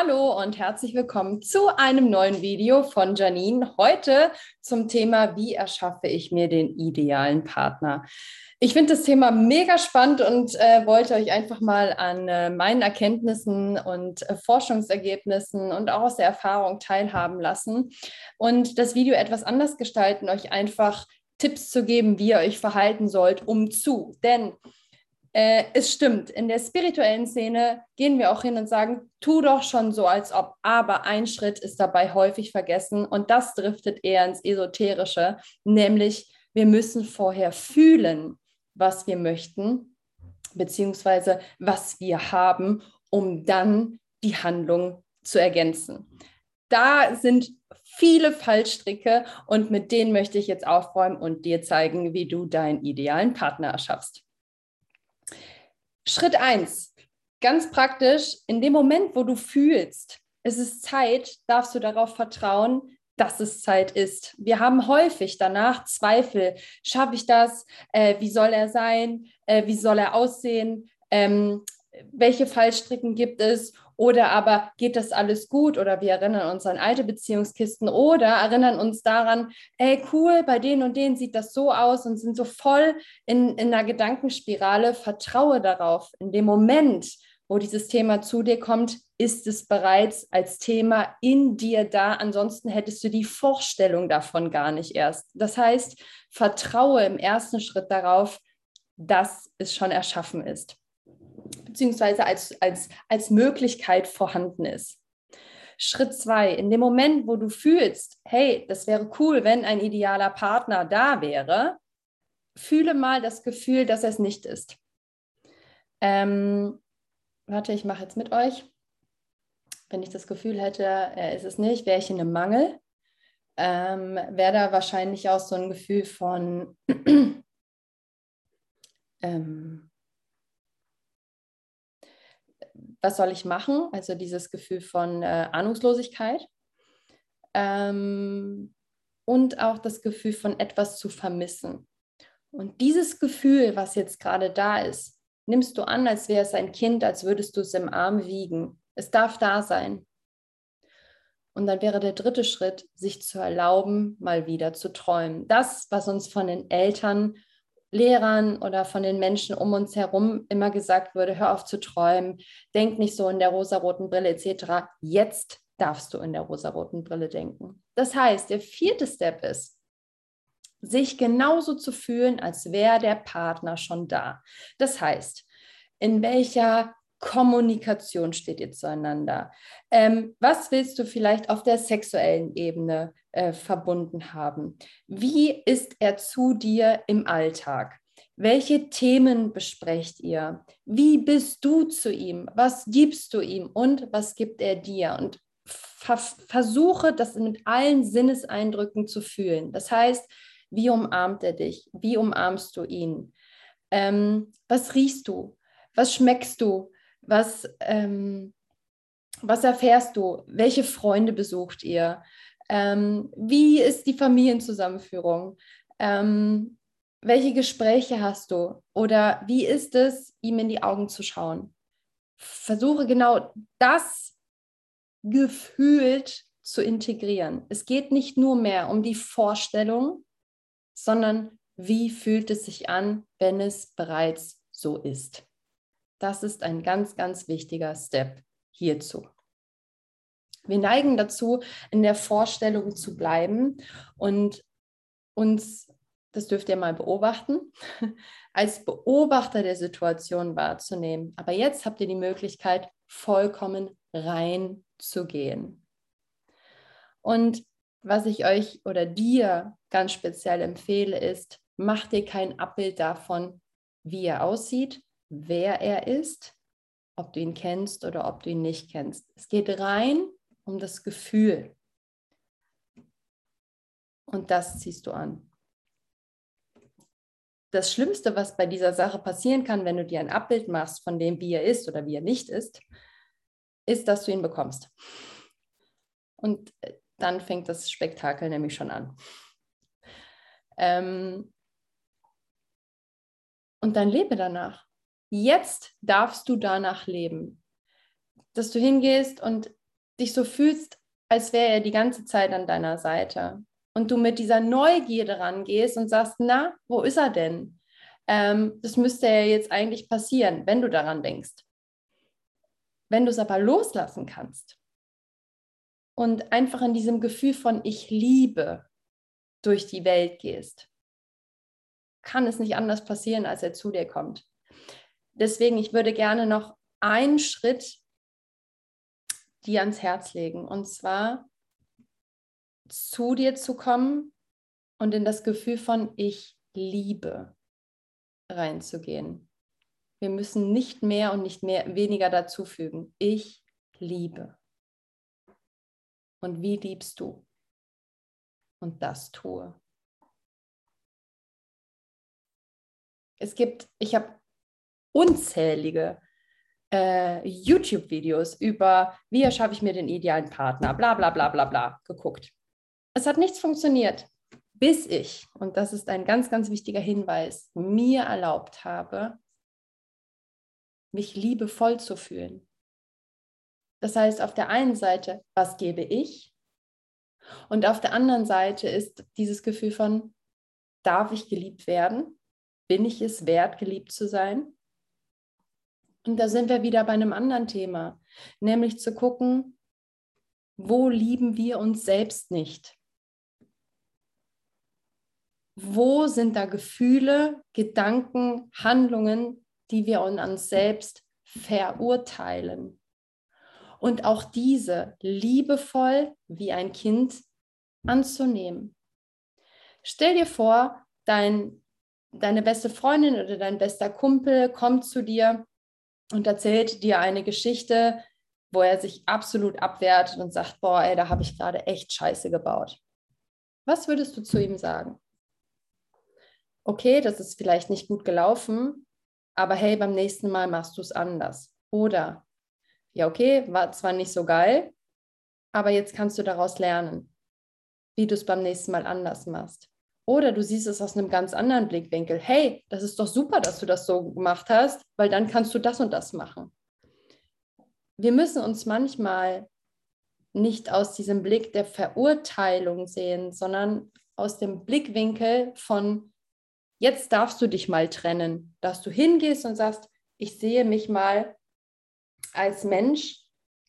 Hallo und herzlich willkommen zu einem neuen Video von Janine. Heute zum Thema, wie erschaffe ich mir den idealen Partner? Ich finde das Thema mega spannend und äh, wollte euch einfach mal an äh, meinen Erkenntnissen und äh, Forschungsergebnissen und auch aus der Erfahrung teilhaben lassen und das Video etwas anders gestalten, euch einfach Tipps zu geben, wie ihr euch verhalten sollt, um zu. Denn äh, es stimmt, in der spirituellen Szene gehen wir auch hin und sagen, tu doch schon so, als ob. Aber ein Schritt ist dabei häufig vergessen und das driftet eher ins Esoterische, nämlich wir müssen vorher fühlen, was wir möchten, beziehungsweise was wir haben, um dann die Handlung zu ergänzen. Da sind viele Fallstricke und mit denen möchte ich jetzt aufräumen und dir zeigen, wie du deinen idealen Partner erschaffst. Schritt eins, ganz praktisch, in dem Moment, wo du fühlst, es ist Zeit, darfst du darauf vertrauen, dass es Zeit ist. Wir haben häufig danach Zweifel. Schaffe ich das? Äh, wie soll er sein? Äh, wie soll er aussehen? Ähm, welche Fallstricken gibt es? Oder aber geht das alles gut? Oder wir erinnern uns an alte Beziehungskisten oder erinnern uns daran, ey, cool, bei denen und denen sieht das so aus und sind so voll in, in einer Gedankenspirale. Vertraue darauf. In dem Moment, wo dieses Thema zu dir kommt, ist es bereits als Thema in dir da. Ansonsten hättest du die Vorstellung davon gar nicht erst. Das heißt, vertraue im ersten Schritt darauf, dass es schon erschaffen ist beziehungsweise als, als, als Möglichkeit vorhanden ist. Schritt zwei, in dem Moment, wo du fühlst, hey, das wäre cool, wenn ein idealer Partner da wäre, fühle mal das Gefühl, dass es nicht ist. Ähm, warte, ich mache jetzt mit euch. Wenn ich das Gefühl hätte, er ist es nicht, wäre ich in einem Mangel. Ähm, wäre da wahrscheinlich auch so ein Gefühl von, ähm, was soll ich machen? Also dieses Gefühl von äh, Ahnungslosigkeit. Ähm, und auch das Gefühl von etwas zu vermissen. Und dieses Gefühl, was jetzt gerade da ist, nimmst du an, als wäre es ein Kind, als würdest du es im Arm wiegen. Es darf da sein. Und dann wäre der dritte Schritt, sich zu erlauben, mal wieder zu träumen. Das, was uns von den Eltern Lehrern oder von den Menschen um uns herum immer gesagt wurde, hör auf zu träumen, denk nicht so in der rosaroten Brille etc. Jetzt darfst du in der rosaroten Brille denken. Das heißt, der vierte Step ist, sich genauso zu fühlen, als wäre der Partner schon da. Das heißt, in welcher Kommunikation steht ihr zueinander? Ähm, was willst du vielleicht auf der sexuellen Ebene äh, verbunden haben? Wie ist er zu dir im Alltag? Welche Themen besprecht ihr? Wie bist du zu ihm? Was gibst du ihm und was gibt er dir? Und ver versuche das mit allen Sinneseindrücken zu fühlen. Das heißt, wie umarmt er dich? Wie umarmst du ihn? Ähm, was riechst du? Was schmeckst du? Was, ähm, was erfährst du? Welche Freunde besucht ihr? Ähm, wie ist die Familienzusammenführung? Ähm, welche Gespräche hast du? Oder wie ist es, ihm in die Augen zu schauen? Versuche genau das gefühlt zu integrieren. Es geht nicht nur mehr um die Vorstellung, sondern wie fühlt es sich an, wenn es bereits so ist. Das ist ein ganz, ganz wichtiger Step hierzu. Wir neigen dazu, in der Vorstellung zu bleiben und uns, das dürft ihr mal beobachten, als Beobachter der Situation wahrzunehmen. Aber jetzt habt ihr die Möglichkeit, vollkommen rein zu gehen. Und was ich euch oder dir ganz speziell empfehle, ist, mach dir kein Abbild davon, wie er aussieht, wer er ist, ob du ihn kennst oder ob du ihn nicht kennst. Es geht rein um das Gefühl. Und das ziehst du an. Das Schlimmste, was bei dieser Sache passieren kann, wenn du dir ein Abbild machst von dem, wie er ist oder wie er nicht ist, ist, dass du ihn bekommst. Und äh, dann fängt das Spektakel nämlich schon an. Ähm und dann lebe danach. Jetzt darfst du danach leben. Dass du hingehst und dich so fühlst, als wäre er die ganze Zeit an deiner Seite. Und du mit dieser Neugierde rangehst und sagst, na, wo ist er denn? Ähm, das müsste ja jetzt eigentlich passieren, wenn du daran denkst. Wenn du es aber loslassen kannst und einfach in diesem Gefühl von ich liebe durch die Welt gehst, kann es nicht anders passieren, als er zu dir kommt. Deswegen, ich würde gerne noch einen Schritt dir ans Herz legen. Und zwar zu dir zu kommen und in das Gefühl von ich liebe reinzugehen. Wir müssen nicht mehr und nicht mehr weniger dazufügen. Ich liebe. Und wie liebst du? Und das tue. Es gibt, ich habe unzählige äh, YouTube-Videos über, wie erschaffe ich mir den idealen Partner, bla bla bla bla bla, geguckt. Es hat nichts funktioniert, bis ich, und das ist ein ganz, ganz wichtiger Hinweis, mir erlaubt habe, mich liebevoll zu fühlen. Das heißt, auf der einen Seite, was gebe ich? Und auf der anderen Seite ist dieses Gefühl von, darf ich geliebt werden? Bin ich es wert, geliebt zu sein? Und da sind wir wieder bei einem anderen Thema, nämlich zu gucken, wo lieben wir uns selbst nicht? Wo sind da Gefühle, Gedanken, Handlungen, die wir an uns selbst verurteilen? Und auch diese liebevoll wie ein Kind anzunehmen. Stell dir vor, dein, deine beste Freundin oder dein bester Kumpel kommt zu dir und erzählt dir eine Geschichte, wo er sich absolut abwehrt und sagt, boah, ey, da habe ich gerade echt Scheiße gebaut. Was würdest du zu ihm sagen? Okay, das ist vielleicht nicht gut gelaufen, aber hey, beim nächsten Mal machst du es anders. Oder, ja, okay, war zwar nicht so geil, aber jetzt kannst du daraus lernen, wie du es beim nächsten Mal anders machst. Oder du siehst es aus einem ganz anderen Blickwinkel. Hey, das ist doch super, dass du das so gemacht hast, weil dann kannst du das und das machen. Wir müssen uns manchmal nicht aus diesem Blick der Verurteilung sehen, sondern aus dem Blickwinkel von, jetzt darfst du dich mal trennen, dass du hingehst und sagst, ich sehe mich mal als Mensch,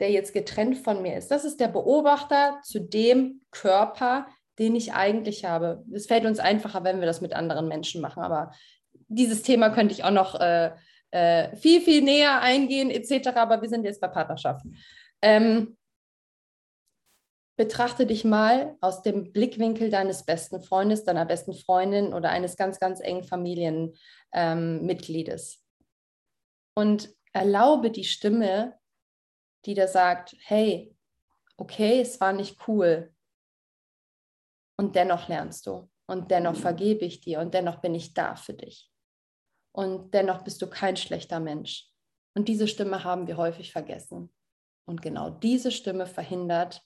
der jetzt getrennt von mir ist. Das ist der Beobachter zu dem Körper, den ich eigentlich habe. Es fällt uns einfacher, wenn wir das mit anderen Menschen machen, aber dieses Thema könnte ich auch noch äh, äh, viel, viel näher eingehen, etc., aber wir sind jetzt bei Partnerschaften. Ähm, betrachte dich mal aus dem Blickwinkel deines besten Freundes, deiner besten Freundin oder eines ganz, ganz engen Familienmitgliedes. Ähm, und erlaube die Stimme, die da sagt, hey, okay, es war nicht cool, und dennoch lernst du und dennoch vergebe ich dir und dennoch bin ich da für dich. Und dennoch bist du kein schlechter Mensch. Und diese Stimme haben wir häufig vergessen. Und genau diese Stimme verhindert,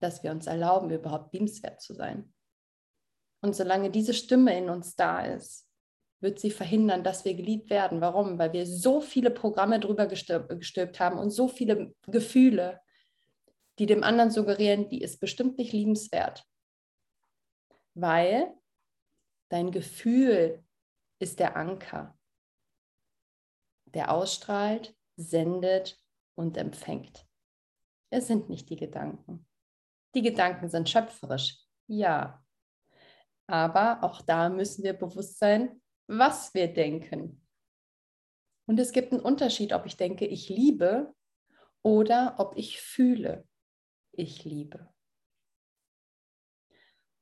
dass wir uns erlauben, überhaupt liebenswert zu sein. Und solange diese Stimme in uns da ist, wird sie verhindern, dass wir geliebt werden. Warum? Weil wir so viele Programme drüber gestülpt haben und so viele Gefühle, die dem anderen suggerieren, die ist bestimmt nicht liebenswert weil dein Gefühl ist der Anker, der ausstrahlt, sendet und empfängt. Es sind nicht die Gedanken. Die Gedanken sind schöpferisch, ja. Aber auch da müssen wir bewusst sein, was wir denken. Und es gibt einen Unterschied, ob ich denke, ich liebe oder ob ich fühle, ich liebe.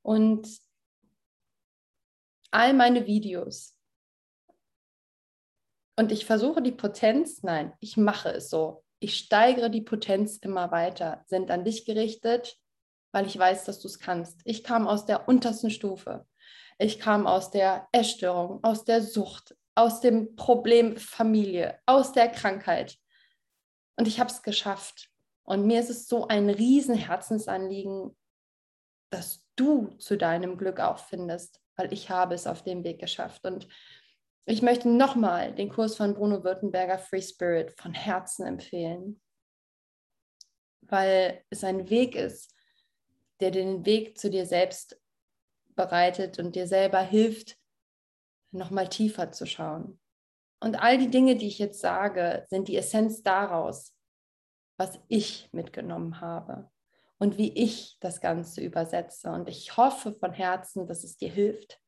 Und all meine Videos, und ich versuche die Potenz, nein, ich mache es so. Ich steigere die Potenz immer weiter, sind an dich gerichtet, weil ich weiß, dass du es kannst. Ich kam aus der untersten Stufe. Ich kam aus der Essstörung, aus der Sucht, aus dem Problem Familie, aus der Krankheit. Und ich habe es geschafft. Und mir ist es so ein riesen Herzensanliegen, dass du zu deinem Glück auch findest, weil ich habe es auf dem Weg geschafft. Und ich möchte nochmal den Kurs von Bruno Württemberger Free Spirit von Herzen empfehlen, weil es ein Weg ist, der den Weg zu dir selbst bereitet und dir selber hilft, nochmal tiefer zu schauen. Und all die Dinge, die ich jetzt sage, sind die Essenz daraus, was ich mitgenommen habe und wie ich das Ganze übersetze. Und ich hoffe von Herzen, dass es dir hilft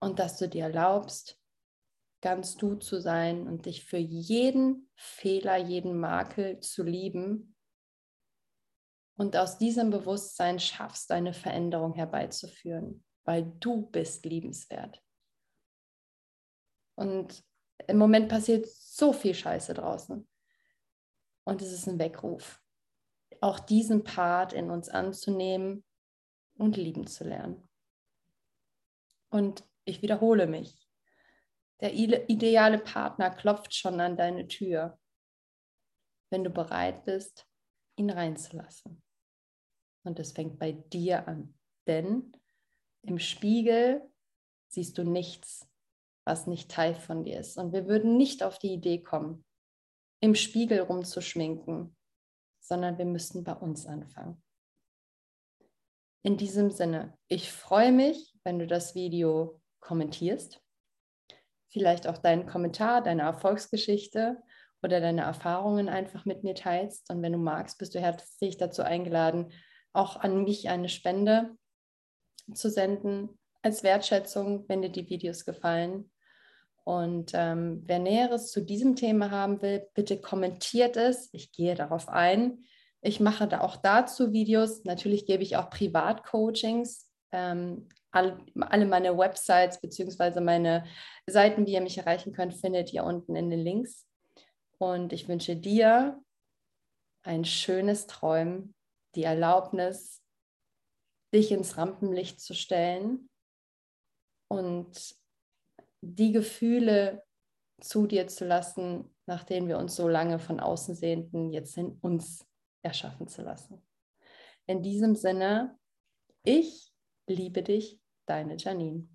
und dass du dir erlaubst, ganz du zu sein und dich für jeden Fehler, jeden Makel zu lieben und aus diesem Bewusstsein schaffst, eine Veränderung herbeizuführen, weil du bist liebenswert. Und im Moment passiert so viel Scheiße draußen. Und es ist ein Weckruf, auch diesen Part in uns anzunehmen und lieben zu lernen. Und ich wiederhole mich. Der ideale Partner klopft schon an deine Tür, wenn du bereit bist, ihn reinzulassen. Und es fängt bei dir an, denn im Spiegel siehst du nichts, was nicht Teil von dir ist. Und wir würden nicht auf die Idee kommen, im Spiegel rumzuschminken, sondern wir müssten bei uns anfangen. In diesem Sinne, ich freue mich, wenn du das Video kommentierst vielleicht auch deinen Kommentar, deine Erfolgsgeschichte oder deine Erfahrungen einfach mit mir teilst. Und wenn du magst, bist du herzlich dazu eingeladen, auch an mich eine Spende zu senden als Wertschätzung, wenn dir die Videos gefallen. Und ähm, wer Näheres zu diesem Thema haben will, bitte kommentiert es. Ich gehe darauf ein. Ich mache da auch dazu Videos. Natürlich gebe ich auch Privatcoachings. Ähm, alle, alle meine Websites bzw. meine Seiten, wie ihr mich erreichen könnt, findet ihr unten in den Links. Und ich wünsche dir ein schönes Träumen, die Erlaubnis, dich ins Rampenlicht zu stellen und die Gefühle zu dir zu lassen, nach denen wir uns so lange von außen sehnten, jetzt in uns erschaffen zu lassen. In diesem Sinne, ich liebe dich, deine Janine.